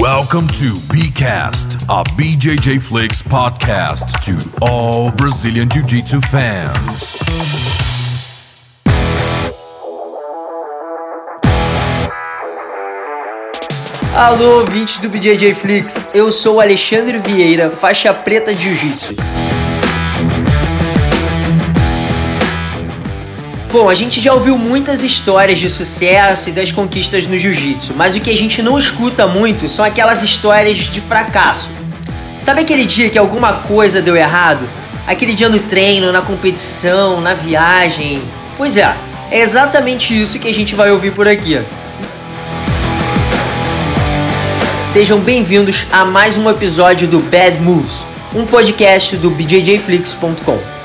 Welcome to BCast, a BJJ Flix podcast to all Brazilian Jiu Jitsu fans. Alô, ouvintes do BJJ Flix, eu sou Alexandre Vieira, faixa preta de Jiu-Jitsu. Bom, a gente já ouviu muitas histórias de sucesso e das conquistas no jiu-jitsu, mas o que a gente não escuta muito são aquelas histórias de fracasso. Sabe aquele dia que alguma coisa deu errado? Aquele dia no treino, na competição, na viagem? Pois é, é exatamente isso que a gente vai ouvir por aqui. Sejam bem-vindos a mais um episódio do Bad Moves, um podcast do BJJFlix.com.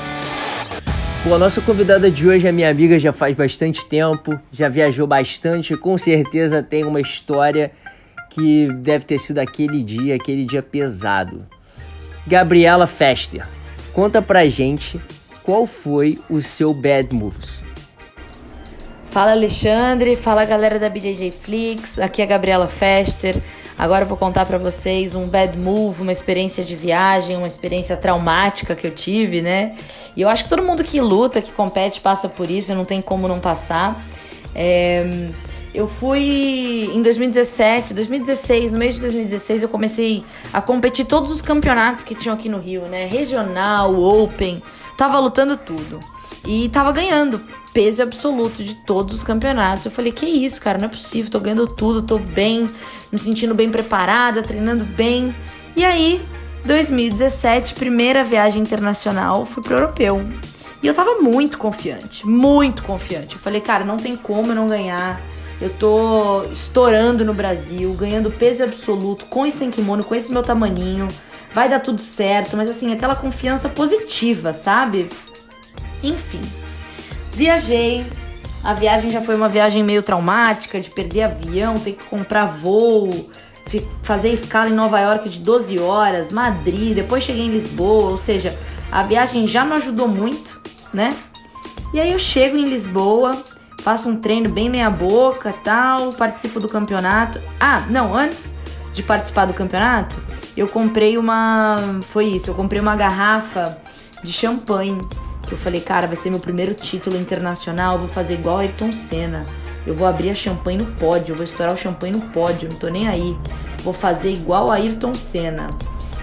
Bom, a nossa convidada de hoje é minha amiga já faz bastante tempo, já viajou bastante, com certeza tem uma história que deve ter sido aquele dia, aquele dia pesado. Gabriela Fester, conta pra gente qual foi o seu bad moves. Fala Alexandre, fala galera da BJJ Flix, aqui é a Gabriela Fester. Agora eu vou contar para vocês um bad move, uma experiência de viagem, uma experiência traumática que eu tive, né? E eu acho que todo mundo que luta, que compete, passa por isso, não tem como não passar. É, eu fui em 2017, 2016, no meio de 2016, eu comecei a competir todos os campeonatos que tinham aqui no Rio, né? Regional, Open, tava lutando tudo. E tava ganhando peso absoluto de todos os campeonatos. Eu falei, que isso, cara, não é possível, tô ganhando tudo, tô bem, me sentindo bem preparada, treinando bem. E aí, 2017, primeira viagem internacional, fui pro europeu. E eu tava muito confiante, muito confiante. Eu falei, cara, não tem como eu não ganhar. Eu tô estourando no Brasil, ganhando peso absoluto, com esse kimono, com esse meu tamaninho. Vai dar tudo certo, mas assim, aquela confiança positiva, sabe? Enfim, viajei. A viagem já foi uma viagem meio traumática, de perder avião, ter que comprar voo, fazer escala em Nova York de 12 horas, Madrid, depois cheguei em Lisboa, ou seja, a viagem já não ajudou muito, né? E aí eu chego em Lisboa, faço um treino bem meia boca, tal, participo do campeonato. Ah, não, antes de participar do campeonato, eu comprei uma, foi isso, eu comprei uma garrafa de champanhe eu falei, cara, vai ser meu primeiro título internacional, vou fazer igual Ayrton Senna. Eu vou abrir a champanhe no pódio, eu vou estourar o champanhe no pódio, não tô nem aí. Vou fazer igual a Ayrton Senna.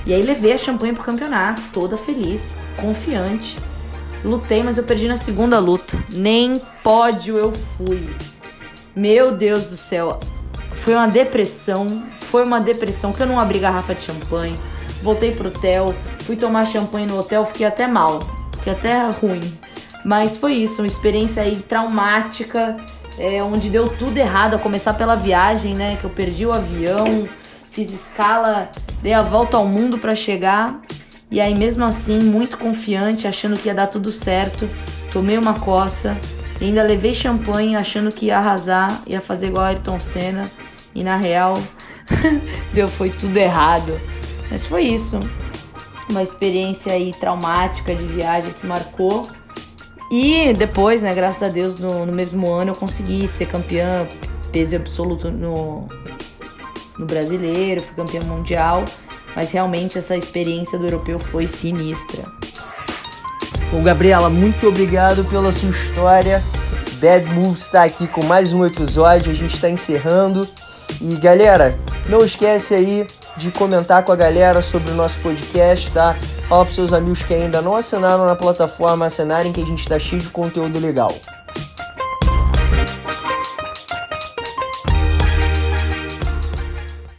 E aí levei a champanhe pro campeonato, toda feliz, confiante. Lutei, mas eu perdi na segunda luta. Nem pódio eu fui. Meu Deus do céu. Foi uma depressão. Foi uma depressão que eu não abri garrafa de champanhe. Voltei pro hotel, fui tomar champanhe no hotel, fiquei até mal que até ruim. Mas foi isso, uma experiência aí traumática, é, onde deu tudo errado, a começar pela viagem, né? Que eu perdi o avião, fiz escala, dei a volta ao mundo para chegar. E aí, mesmo assim, muito confiante, achando que ia dar tudo certo, tomei uma coça, e ainda levei champanhe, achando que ia arrasar, ia fazer igual a Ayrton Senna. E na real, deu, foi tudo errado. Mas foi isso uma experiência aí traumática de viagem que marcou. E depois, né, graças a Deus, no, no mesmo ano eu consegui ser campeã peso absoluto no, no brasileiro, fui campeã mundial. Mas realmente essa experiência do europeu foi sinistra. Bom, Gabriela, muito obrigado pela sua história. Bad Moves está aqui com mais um episódio, a gente está encerrando. E galera, não esquece aí de comentar com a galera sobre o nosso podcast, tá? Fala para seus amigos que ainda não assinaram na plataforma, assinarem que a gente tá cheio de conteúdo legal.